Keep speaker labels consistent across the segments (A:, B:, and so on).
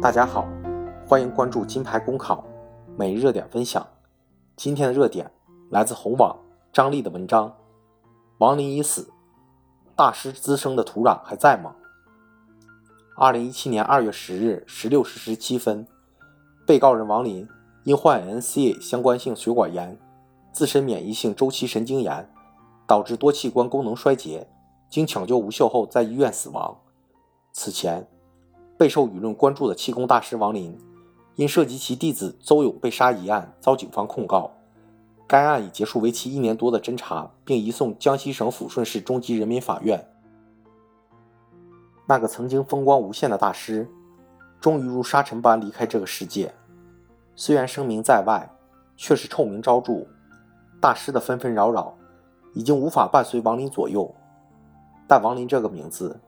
A: 大家好，欢迎关注金牌公考每日热点分享。今天的热点来自红网张丽的文章：王林已死，大师滋生的土壤还在吗？二零一七年二月十日十六时十七分，被告人王林因患 NCA 相关性血管炎、自身免疫性周期神经炎，导致多器官功能衰竭，经抢救无效后在医院死亡。此前，备受舆论关注的气功大师王林，因涉及其弟子邹勇被杀一案遭警方控告。该案已结束为期一年多的侦查，并移送江西省抚顺市中级人民法院。那个曾经风光无限的大师，终于如沙尘般离开这个世界。虽然声名在外，却是臭名昭著。大师的纷纷扰扰，已经无法伴随王林左右。但王林这个名字，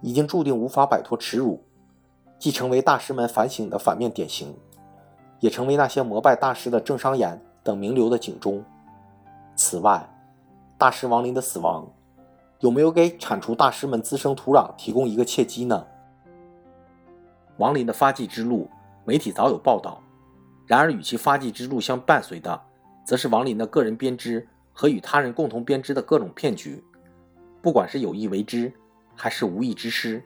A: 已经注定无法摆脱耻辱，既成为大师们反省的反面典型，也成为那些膜拜大师的郑商言等名流的警钟。此外，大师王林的死亡。有没有给铲除大师们滋生土壤提供一个契机呢？王林的发迹之路，媒体早有报道。然而，与其发迹之路相伴随的，则是王林的个人编织和与他人共同编织的各种骗局。不管是有意为之，还是无意之失，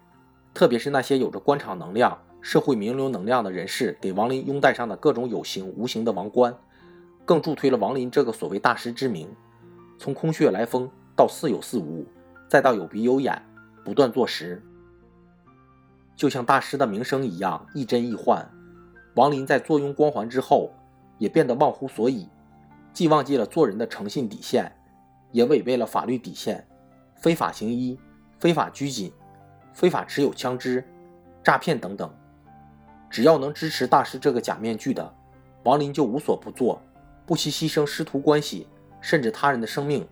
A: 特别是那些有着官场能量、社会名流能量的人士，给王林拥戴上的各种有形无形的王冠，更助推了王林这个所谓大师之名。从空穴来风到似有似无。再到有鼻有眼，不断坐实，就像大师的名声一样亦真亦幻。王林在坐拥光环之后，也变得忘乎所以，既忘记了做人的诚信底线，也违背了法律底线，非法行医、非法拘禁、非法持有枪支、诈骗等等。只要能支持大师这个假面具的，王林就无所不做，不惜牺牲师徒关系，甚至他人的生命。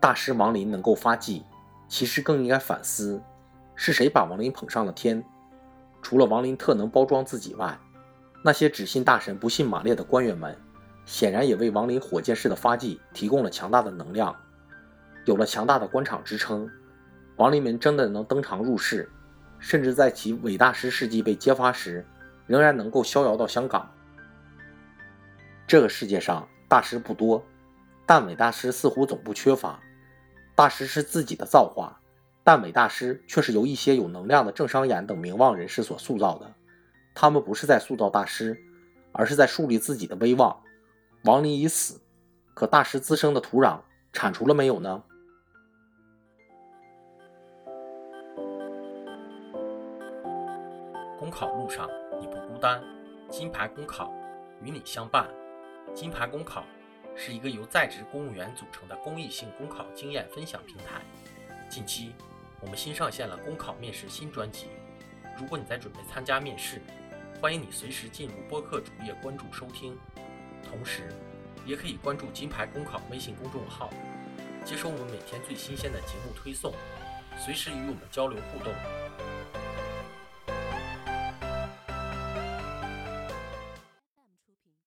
A: 大师王林能够发迹，其实更应该反思，是谁把王林捧上了天？除了王林特能包装自己外，那些只信大神不信马列的官员们，显然也为王林火箭式的发迹提供了强大的能量。有了强大的官场支撑，王林们真的能登堂入室，甚至在其伟大师事迹被揭发时，仍然能够逍遥到香港。这个世界上大师不多，但伟大师似乎总不缺乏。大师是自己的造化，但伟大师却是由一些有能量的郑商言等名望人士所塑造的。他们不是在塑造大师，而是在树立自己的威望。王林已死，可大师滋生的土壤铲除了没有呢？
B: 公考路上你不孤单，金牌公考与你相伴。金牌公考。是一个由在职公务员组成的公益性公考经验分享平台。近期，我们新上线了公考面试新专辑。如果你在准备参加面试，欢迎你随时进入播客主页关注收听。同时，也可以关注金牌公考微信公众号，接收我们每天最新鲜的节目推送，随时与我们交流互动。